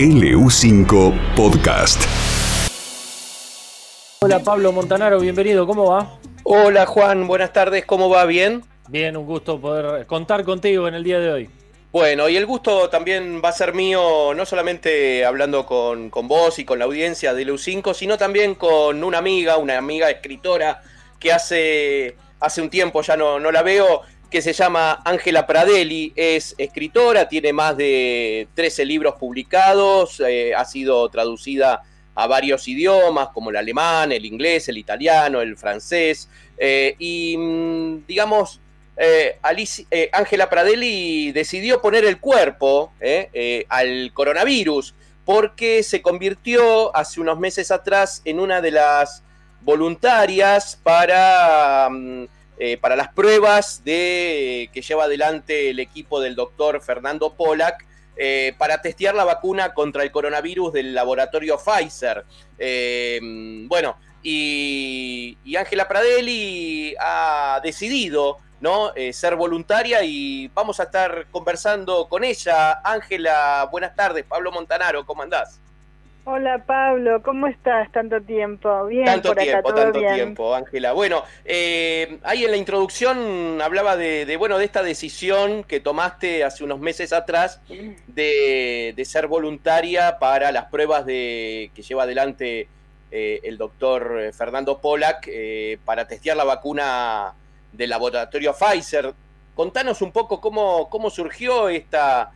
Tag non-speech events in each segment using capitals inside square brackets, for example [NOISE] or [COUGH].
LU5 Podcast. Hola Pablo Montanaro, bienvenido, ¿cómo va? Hola Juan, buenas tardes, ¿cómo va? ¿Bien? Bien, un gusto poder contar contigo en el día de hoy. Bueno, y el gusto también va a ser mío, no solamente hablando con, con vos y con la audiencia de LU5, sino también con una amiga, una amiga escritora que hace, hace un tiempo ya no, no la veo, que se llama Ángela Pradelli, es escritora, tiene más de 13 libros publicados, eh, ha sido traducida a varios idiomas como el alemán, el inglés, el italiano, el francés, eh, y mm, digamos, eh, Ángela Pradelli decidió poner el cuerpo al coronavirus porque se convirtió hace unos meses atrás en una de las voluntarias para... Mm, eh, para las pruebas de, que lleva adelante el equipo del doctor Fernando Pollack eh, para testear la vacuna contra el coronavirus del laboratorio Pfizer. Eh, bueno, y Ángela Pradelli ha decidido ¿no? ser voluntaria y vamos a estar conversando con ella. Ángela, buenas tardes. Pablo Montanaro, ¿cómo andás? Hola Pablo, ¿cómo estás? Tanto tiempo. Bien, tanto tiempo, tanto tiempo, Ángela. Bueno, eh, ahí en la introducción hablaba de, bueno, de esta decisión que tomaste hace unos meses atrás de, ser voluntaria para las pruebas de, que lleva adelante eh, el doctor Fernando Pollack eh, para testear la vacuna del laboratorio Pfizer. Contanos un poco cómo, cómo surgió esta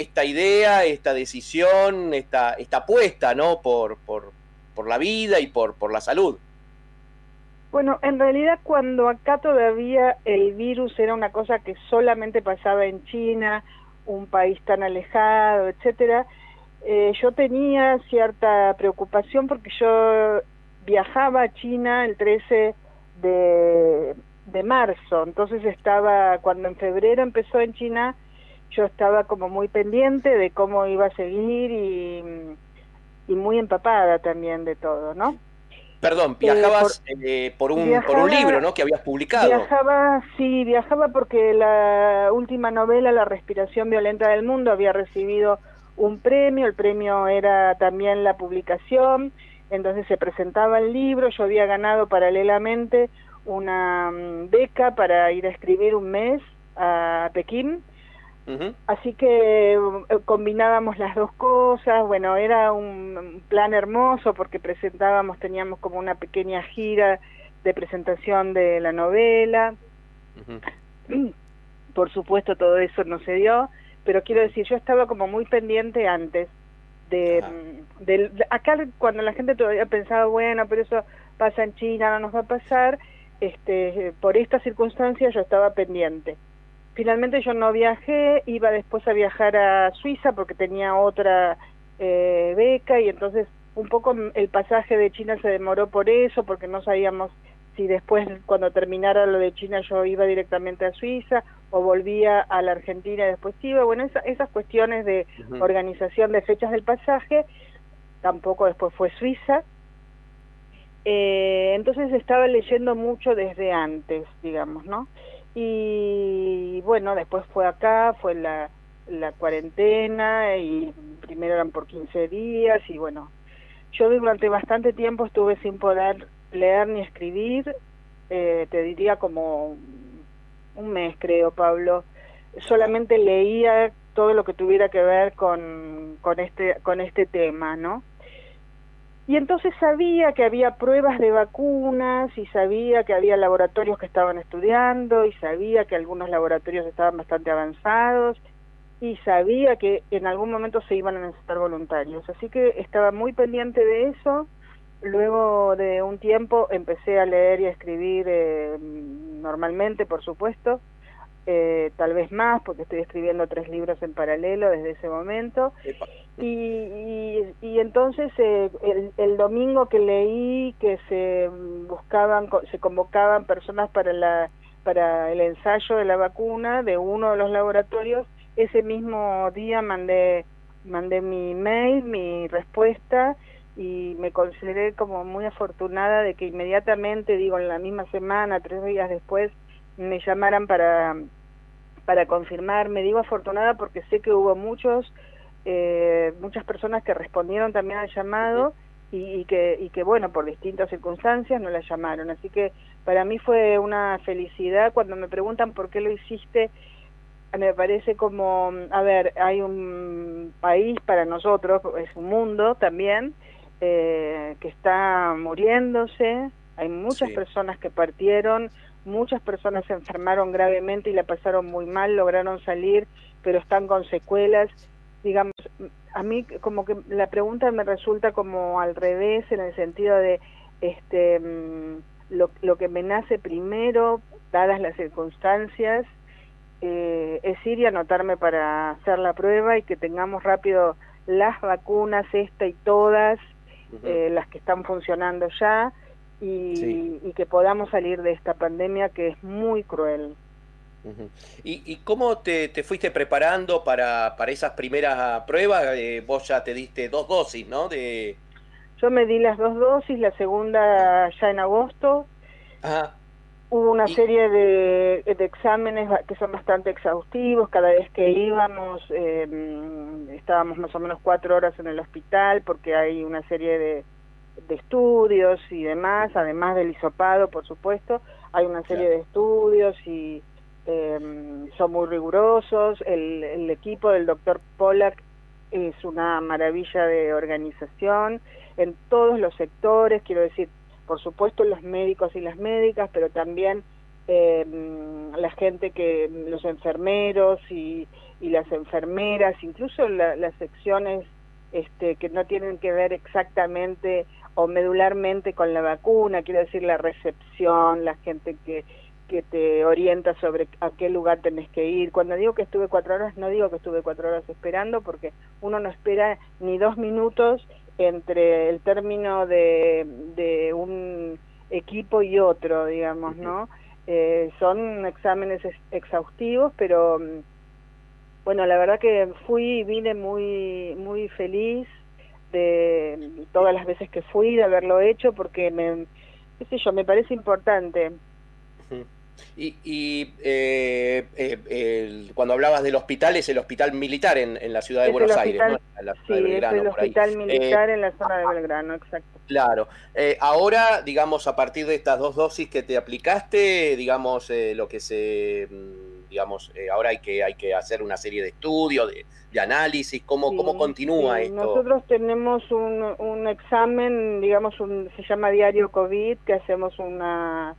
esta idea, esta decisión, esta, esta apuesta, ¿no? Por, por, por la vida y por, por la salud. Bueno, en realidad cuando acá todavía el virus era una cosa que solamente pasaba en China, un país tan alejado, etcétera, eh, yo tenía cierta preocupación porque yo viajaba a China el 13 de, de marzo, entonces estaba, cuando en febrero empezó en China, yo estaba como muy pendiente de cómo iba a seguir y, y muy empapada también de todo, ¿no? Perdón, eh, viajabas eh, por, un, por un libro, ¿no? Que habías publicado. Viajaba, sí, viajaba porque la última novela, La respiración violenta del mundo, había recibido un premio, el premio era también la publicación, entonces se presentaba el libro, yo había ganado paralelamente una mm, beca para ir a escribir un mes a Pekín, Así que eh, combinábamos las dos cosas, bueno, era un plan hermoso porque presentábamos, teníamos como una pequeña gira de presentación de la novela. Por supuesto todo eso no se dio, pero quiero decir, yo estaba como muy pendiente antes de, de, acá cuando la gente todavía pensaba, bueno, pero eso pasa en China, no nos va a pasar, este, por esta circunstancia yo estaba pendiente. Finalmente yo no viajé, iba después a viajar a Suiza porque tenía otra eh, beca y entonces un poco el pasaje de China se demoró por eso, porque no sabíamos si después cuando terminara lo de China yo iba directamente a Suiza o volvía a la Argentina y después iba. Bueno, esas cuestiones de organización de fechas del pasaje, tampoco después fue Suiza. Eh, entonces estaba leyendo mucho desde antes, digamos, ¿no? Y bueno, después fue acá, fue la, la cuarentena y primero eran por 15 días y bueno, yo durante bastante tiempo estuve sin poder leer ni escribir, eh, te diría como un mes creo, Pablo. Solamente leía todo lo que tuviera que ver con, con, este, con este tema, ¿no? Y entonces sabía que había pruebas de vacunas y sabía que había laboratorios que estaban estudiando y sabía que algunos laboratorios estaban bastante avanzados y sabía que en algún momento se iban a necesitar voluntarios. Así que estaba muy pendiente de eso. Luego de un tiempo empecé a leer y a escribir eh, normalmente, por supuesto, eh, tal vez más, porque estoy escribiendo tres libros en paralelo desde ese momento. Y, y, entonces eh, el, el, domingo que leí que se buscaban, se convocaban personas para, la, para el ensayo de la vacuna de uno de los laboratorios, ese mismo día mandé, mandé mi mail, mi respuesta y me consideré como muy afortunada de que inmediatamente, digo, en la misma semana, tres días después, me llamaran para, para confirmar. Me digo afortunada porque sé que hubo muchos eh, muchas personas que respondieron también al llamado y, que, y que, bueno, por distintas circunstancias no la llamaron. Así que para mí fue una felicidad cuando me preguntan por qué lo hiciste. Me parece como, a ver, hay un país para nosotros, es un mundo también, eh, que está muriéndose, hay muchas personas que partieron, muchas personas se enfermaron gravemente y la pasaron muy mal, lograron salir, pero están con secuelas. Digamos, a mí como que la pregunta me resulta como al revés en el sentido de este mm, lo, lo que me nace primero, dadas las circunstancias, eh, es ir y anotarme para hacer la prueba y que tengamos rápido las vacunas, esta y todas, eh, las que están funcionando ya, y, que podamos salir de esta pandemia que es muy cruel. ¿Y, cómo te, fuiste preparando para, para esas primeras pruebas? Eh, vos ya te diste dos dosis, ¿no? De... Yo me di las dos dosis, la segunda ya en agosto. Hubo una serie de, exámenes que son bastante exhaustivos. Cada vez que íbamos, em, estábamos más o menos cuatro horas en el hospital porque hay una serie de, de estudios y demás, además del hisopado, por supuesto, hay una serie de estudios y eh, son muy rigurosos. El, el equipo del doctor Pollack es una maravilla de organización en todos los sectores, quiero decir, por supuesto los médicos y las médicas, pero también eh, la gente que, los enfermeros y, y las enfermeras, incluso las secciones este, que no tienen que ver exactamente o medularmente con la vacuna, quiero decir la recepción, la gente que, que te orienta sobre a qué lugar tenés que ir. Cuando digo que estuve cuatro horas, no digo que estuve cuatro horas esperando, porque uno no espera ni dos minutos entre el término de, de un equipo y otro, digamos, ¿no? Eh, son exámenes exhaustivos, pero mm, bueno, la verdad que fui y vine muy, muy feliz de todas las veces que fui, de haberlo hecho, porque me, qué sé yo, me parece importante. Y, y eh, eh, cuando hablabas del hospital, es el hospital militar en, en la ciudad de Buenos Aires, ¿no? la sí, es el hospital militar en la zona de Belgrano, exacto. Claro. Eh, ahora, digamos, a partir de estas dos dosis que te aplicaste, digamos, lo que se mm, digamos, eh, ahora hay que, hay que hacer una serie de estudios, de, análisis, ¿cómo, cómo continúa esto? Nosotros tenemos un, un examen, digamos, un, se llama diario COVID, que hacemos una,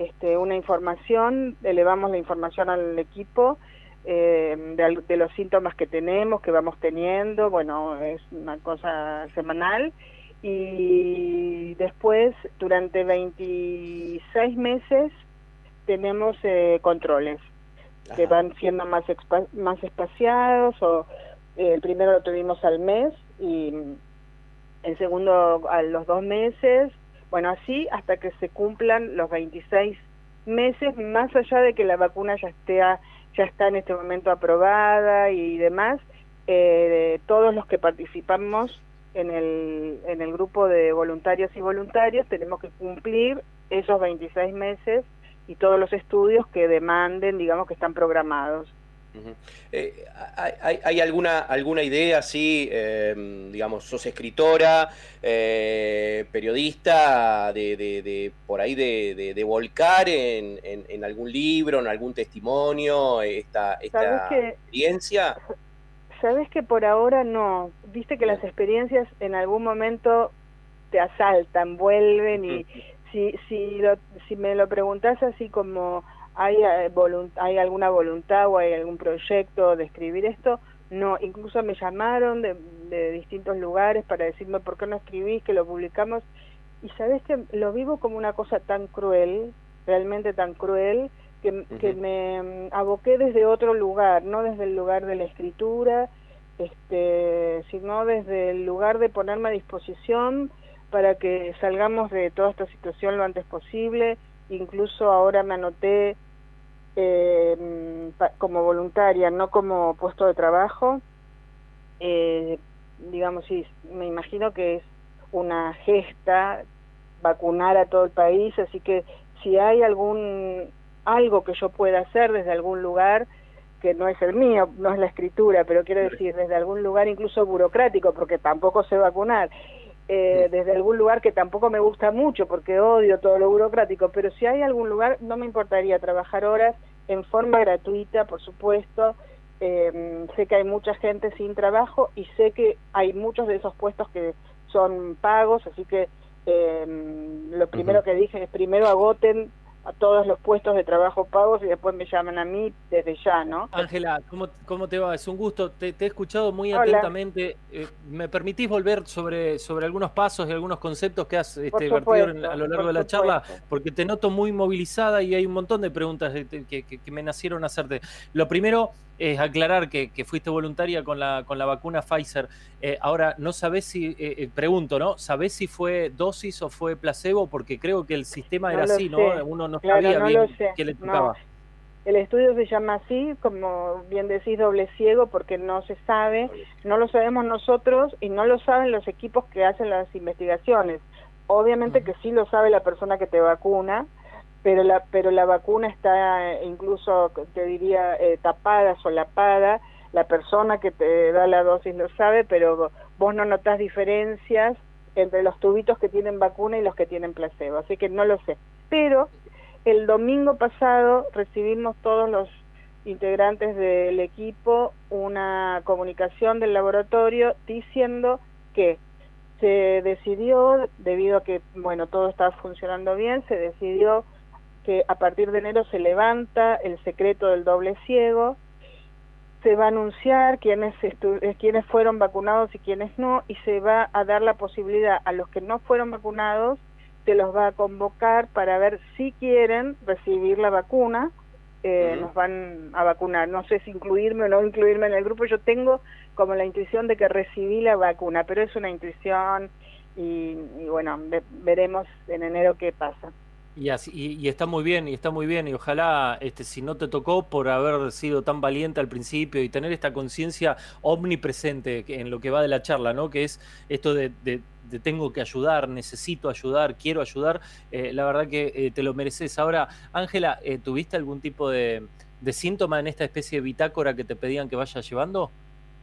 este, una información, elevamos la información al equipo eh, de, de, los síntomas que tenemos, que vamos teniendo, bueno, es una cosa semanal. Y después, durante 26 meses, tenemos eh, controles que van siendo más, más espaciados, o eh, el primero lo tuvimos al mes y el segundo a los dos meses, bueno, así hasta que se cumplan los 26 meses, más allá de que la vacuna ya esté ya está en este momento aprobada y demás, eh, todos los que participamos en el, en el grupo de voluntarios y voluntarios tenemos que cumplir esos 26 meses y todos los estudios que demanden, digamos, que están programados. Eh, ¿hay, ¿hay, alguna, alguna idea, sí, eh, digamos, sos escritora, eh, periodista, de, de, por ahí de, de volcar en, en, algún libro, en algún testimonio, esta, esta experiencia? Sabes que por ahora no. Viste que las experiencias en algún momento te asaltan, vuelven y si, si, si me lo preguntas así como hay, eh, hay alguna voluntad o hay algún proyecto de escribir esto, no, incluso me llamaron de, de distintos lugares para decirme por qué no escribís, que lo publicamos, y sabes que lo vivo como una cosa tan cruel, realmente tan cruel, que, que me mm, aboqué desde otro lugar, no desde el lugar de la escritura, este, sino desde el lugar de ponerme a disposición para que salgamos de toda esta situación lo antes posible. Incluso ahora me anoté eh, como voluntaria, no como puesto de trabajo. Eh, digamos, sí, me imagino que es una gesta vacunar a todo el país, así que si hay algún algo que yo pueda hacer desde algún lugar, que no es el mío, no es la escritura, pero quiero decir, desde algún lugar incluso burocrático, porque tampoco sé vacunar, eh, desde algún lugar que tampoco me gusta mucho, porque odio todo lo burocrático, pero si hay algún lugar, no me importaría trabajar horas en forma gratuita, por supuesto. Eh, sé que hay mucha gente sin trabajo y sé que hay muchos de esos puestos que son pagos, así que eh, lo primero que dije es primero agoten a todos los puestos de trabajo pagos y después me llaman a mí desde ya, ¿no? Ángela, ¿cómo, ¿cómo, te va? Es un gusto, te, he escuchado muy atentamente. Eh, ¿Me permitís volver sobre, sobre algunos pasos y algunos conceptos que has este, vertido a lo largo de la charla? Porque te noto muy movilizada y hay un montón de preguntas que, que me nacieron a hacerte. Lo primero es aclarar que, fuiste voluntaria con la, con la vacuna Pfizer. Eh, ahora, no sabés si, eh, eh, pregunto, ¿no? ¿Sabés si fue dosis o fue placebo? Porque creo que el sistema era así, ¿no? Uno no sabía bien qué le tocaba. El estudio se llama así, como bien decís, doble ciego, porque no se sabe, no lo sabemos nosotros y no lo saben los equipos que hacen las investigaciones. Obviamente que sí lo sabe la persona que te vacuna, pero la pero la vacuna está eh, incluso te diría eh, tapada solapada. La persona que te da la dosis lo sabe pero vos no notas diferencias entre los tubitos que tienen vacuna y los que tienen placebo así que no lo sé. Pero el domingo pasado recibimos todos los integrantes del equipo una comunicación del laboratorio diciendo que se decidió debido a que bueno todo estaba funcionando bien se decidió que a partir de enero se levanta el secreto del doble ciego, se va a anunciar quiénes, eh, quiénes fueron vacunados y quiénes no, y se va a dar la posibilidad a los que no fueron vacunados, se los va a convocar para ver si quieren recibir la vacuna, eh, nos van a vacunar. No sé si incluirme o no incluirme en el grupo, yo tengo como la intuición de que recibí la vacuna, pero es una intuición y, y bueno, veremos en enero qué pasa. Y, así, y, está muy bien, y está muy bien, y ojalá este, si no te tocó por haber sido tan valiente al principio y tener esta conciencia omnipresente en lo que va de la charla, ¿no? Que es esto de, tengo que ayudar, necesito ayudar, quiero ayudar, eh, la verdad que eh, te lo mereces. Ahora, Ángela, eh, ¿tuviste algún tipo de, de síntoma en esta especie de bitácora que te pedían que vayas llevando?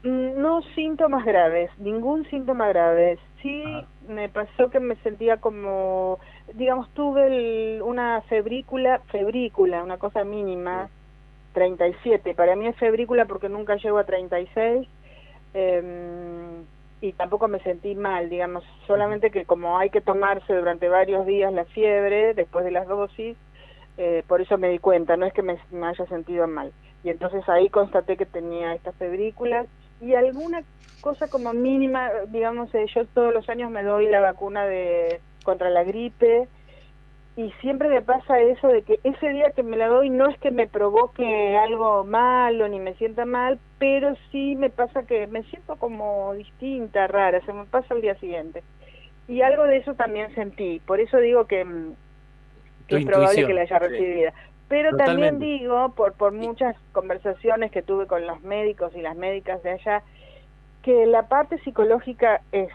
Mm, no síntomas graves, ningún síntoma grave. Sí me pasó que me sentía como, digamos, tuve una febrícula, febrícula, una cosa mínima, 37. Para mí es febrícula porque nunca llego a 36 eh, em, y tampoco me sentí mal, digamos, solamente que como hay que tomarse durante varios días la fiebre después de las dosis, eh, por eso me di cuenta, no es que me, me haya sentido mal. Y entonces ahí constaté que tenía estas febrículas y alguna cosa como mínima, digamos, eh, yo todos los años me doy la vacuna de contra la gripe y siempre me pasa eso de que ese día que me la doy no es que me provoque algo malo ni me sienta mal, pero sí me pasa que me siento como distinta, rara, se me pasa el día siguiente. Y algo de eso también sentí, por eso digo que, mm, es probable que la haya recibido. Pero también digo, por, por muchas conversaciones que tuve con los médicos y las médicas de allá, que la parte psicológica es,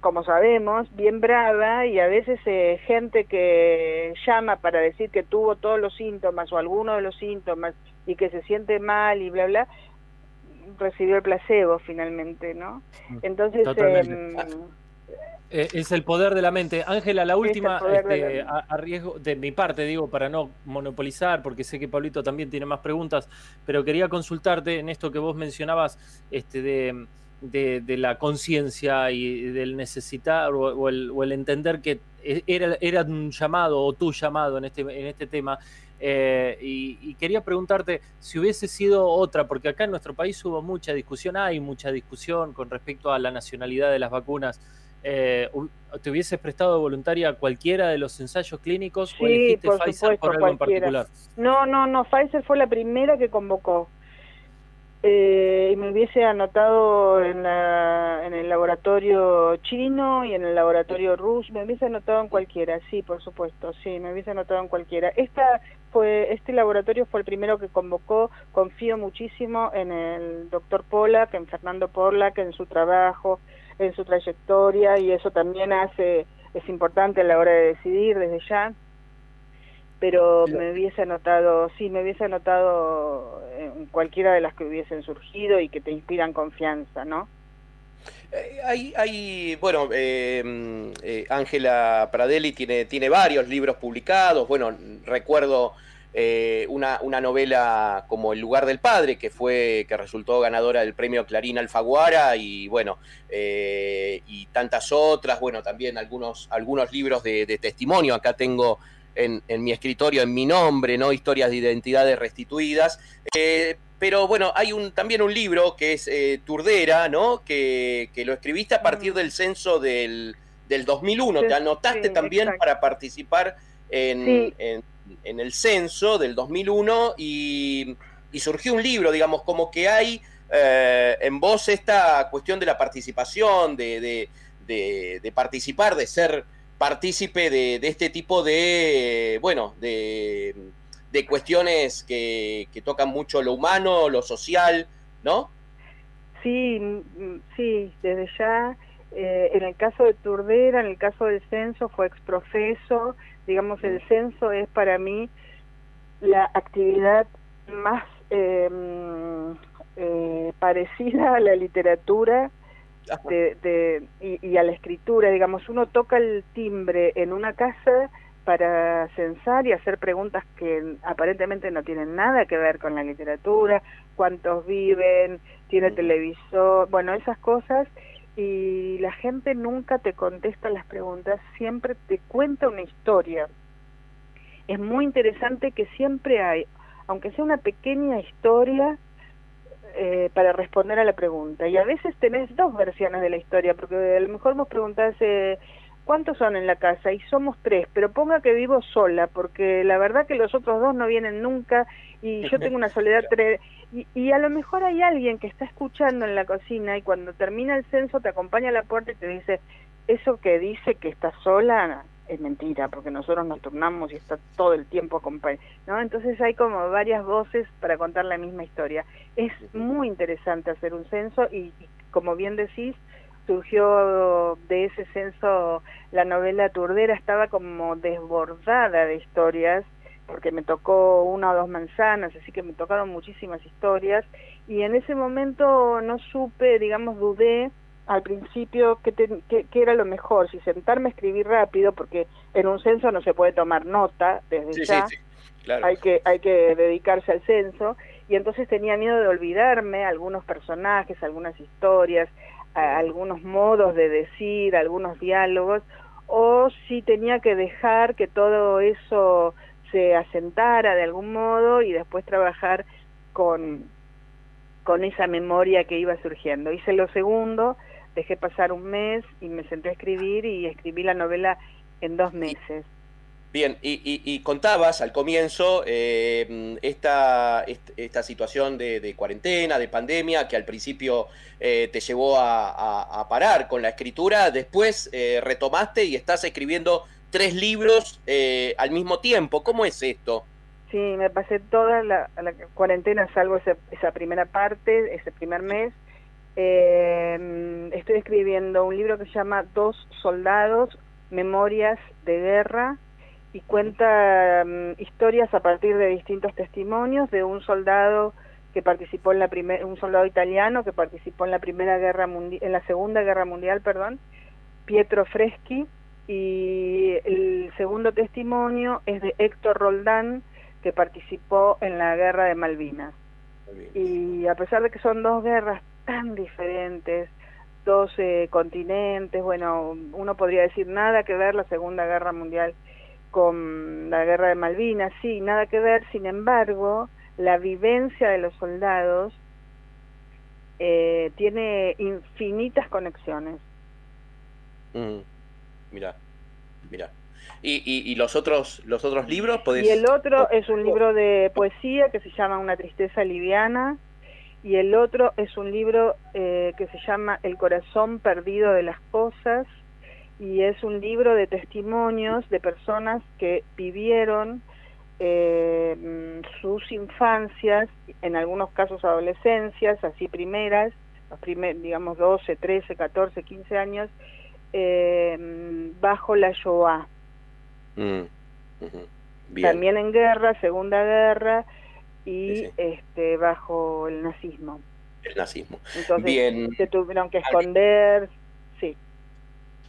como sabemos, bien brava y a veces eh, gente que llama para decir que tuvo todos los síntomas o alguno de los síntomas y que se siente mal y bla, bla, recibió el placebo finalmente, ¿no? Mm, Entonces, eh, eh, es el poder de la mente. Ángela, la última, este, a, riesgo de mi parte, digo, para no monopolizar, porque sé que Pablito también tiene más preguntas, pero quería consultarte en esto que vos mencionabas, este, de, la conciencia y del necesitar o, el, entender que e, era, era un llamado o tu llamado en este, en este tema. Eh, y, y, quería preguntarte si hubiese sido otra, porque acá en nuestro país hubo mucha discusión, hay mucha discusión con respecto a la nacionalidad de las vacunas eh, ¿te hubieses prestado voluntaria a cualquiera de los ensayos clínicos o elegiste Pfizer por algo en particular? No, no, no, Pfizer fue la primera que convocó. Eh, y me hubiese anotado en, la, en el laboratorio chino y en el laboratorio ruso, me hubiese anotado en cualquiera, sí, por supuesto, sí, me hubiese anotado en cualquiera. Esta fue, este laboratorio fue el primero que convocó, confío muchísimo en el doctor Pollack, en Fernando Pollack, en su trabajo, en su trayectoria y eso también hace es importante a la hora de decidir desde ya pero me hubiese anotado, sí, me hubiese anotado en cualquiera de las que hubiesen surgido y que te inspiran confianza, ¿no? Eh, hay, hay, bueno, eh, eh, Ángela Pradelli tiene, tiene varios libros publicados. Bueno, recuerdo una, una, novela como El lugar del padre, que fue, que resultó ganadora del premio Clarín Alfaguara, y bueno, y tantas otras, bueno, también algunos, algunos libros de, de testimonio. Acá tengo en, en, mi escritorio, en mi nombre, ¿no? Historias de identidades restituidas. Pero bueno, hay un, también un libro que es eh, Turdera, ¿no? Que, lo escribiste a partir mm. del censo del, del 2001. Te anotaste también para participar en, en, el censo del 2001 y, y, surgió un libro, digamos, como que hay eh, en vos esta cuestión de la participación, de, de, de participar, de ser partícipe de, este tipo de, bueno, de de cuestiones que, que tocan mucho lo humano, lo social, ¿no? Sí, mm, sí, desde ya. Eh, en el caso de Turdera, en el caso del censo, fue exprofeso. Digamos, el censo es para mí la actividad más em, eh, parecida a la literatura de, de, y, y, a la escritura. Digamos, uno toca el timbre en una casa para censar y hacer preguntas que aparentemente no tienen nada que ver con la literatura, cuántos viven, tiene televisor, bueno, esas cosas, y la gente nunca te contesta las preguntas, siempre te cuenta una historia. Es muy interesante que siempre hay, aunque sea una pequeña historia, eh, para responder a la pregunta. Y a veces tenés dos versiones de la historia, porque a lo mejor vos preguntás, eh, ¿cuántos son en la casa? Y somos tres, pero ponga que vivo sola, porque la verdad que los otros dos no vienen nunca y yo [LAUGHS] tengo una soledad tres y, y, a lo mejor hay alguien que está escuchando en la cocina y cuando termina el censo te acompaña a la puerta y te dice, eso que dice que está sola es mentira, porque nosotros nos turnamos y está todo el tiempo acompañado, ¿no? Entonces hay como varias voces para contar la misma historia. Es muy interesante hacer un censo y como bien decís, surgió de ese censo la novela Turdera, estaba como desbordada de historias, porque me tocó una o dos manzanas, así que me tocaron muchísimas historias, y en ese momento no supe, digamos, dudé al principio qué, que, era lo mejor, si sentarme a escribir rápido, porque en un censo no se puede tomar nota desde ya, hay, que, hay que dedicarse al censo, y entonces tenía miedo de olvidarme algunos personajes, algunas historias, algunos modos de decir, algunos diálogos, o si tenía que dejar que todo eso se asentara de algún modo y después trabajar con, con esa memoria que iba surgiendo. Hice lo segundo, dejé pasar un mes y me senté a escribir y escribí la novela en dos meses. Bien, y, contabas al comienzo eh, esta, esta situación de, cuarentena, de pandemia, que al principio eh, te llevó a, parar con la escritura, después eh, retomaste y estás escribiendo tres libros al mismo tiempo. ¿Cómo es esto? Sí, me pasé toda la, la cuarentena, salvo esa primera parte, ese primer mes. Estoy escribiendo un libro que se llama Dos Soldados, Memorias de Guerra, y cuenta mm, historias a partir de distintos testimonios de un soldado que participó en la primera un soldado italiano que participó en la primera guerra mundial en la segunda guerra mundial perdón Pietro Freschi y el segundo testimonio es de Héctor Roldán que participó en la guerra de Malvinas. Y a pesar de que son dos guerras tan diferentes dos eh, continentes bueno uno podría decir nada que ver la segunda guerra mundial con la guerra de Malvinas, sí, nada que ver, sin embargo, la vivencia de los soldados eh, tiene infinitas conexiones. Mm, mira, mira. ¿Y, y, los otros los otros libros? Y el otro es un libro de poesía que se llama Una tristeza liviana y el otro es un libro eh, que se llama El corazón perdido de las cosas y es un libro de testimonios de personas que vivieron eh, sus infancias, en algunos casos adolescencias, así primeras, los primer, digamos 12, 13, 14, 15 años, eh, bajo la Shoah. Mm, también en guerra, Segunda Guerra y este bajo el nazismo. El nazismo. Entonces Bien. se tuvieron que esconder, sí.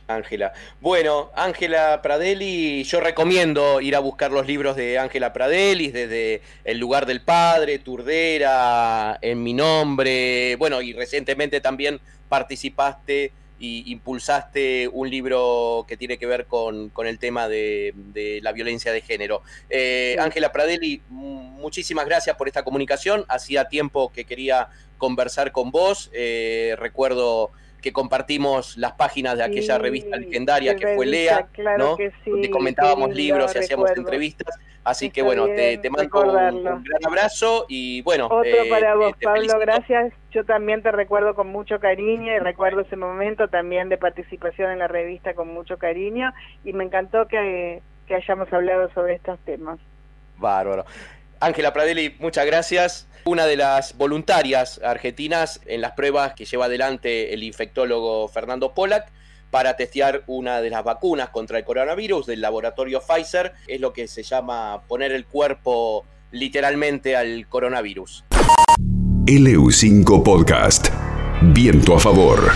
Ángela. Bueno, Ángela Pradelli, yo recomiendo ir a buscar los libros de Ángela Pradelli, desde El lugar del padre, Turdera, En mi nombre, bueno, y recientemente también participaste y impulsaste un libro que tiene que ver con, el tema de, la violencia de género. Eh, Ángela Pradelli, muchísimas gracias por esta comunicación. Hacía tiempo que quería conversar con vos. Eh, recuerdo que compartimos las páginas de aquella revista legendaria que fue Lea, ¿no? donde comentábamos libros y hacíamos entrevistas. Así que bueno, te, mando un, gran abrazo y bueno. Otro eh, para vos, Pablo, gracias. Yo también te recuerdo con mucho cariño y recuerdo ese momento también de participación en la revista con mucho cariño y me encantó que, que hayamos hablado sobre estos temas. Bárbaro. Ángela Pradelli, muchas gracias. Una de las voluntarias argentinas en las pruebas que lleva adelante el infectólogo Fernando Pollack para testear una de las vacunas contra el coronavirus del laboratorio Pfizer. Es lo que se llama poner el cuerpo literalmente al coronavirus. LU5 Podcast. Viento a favor.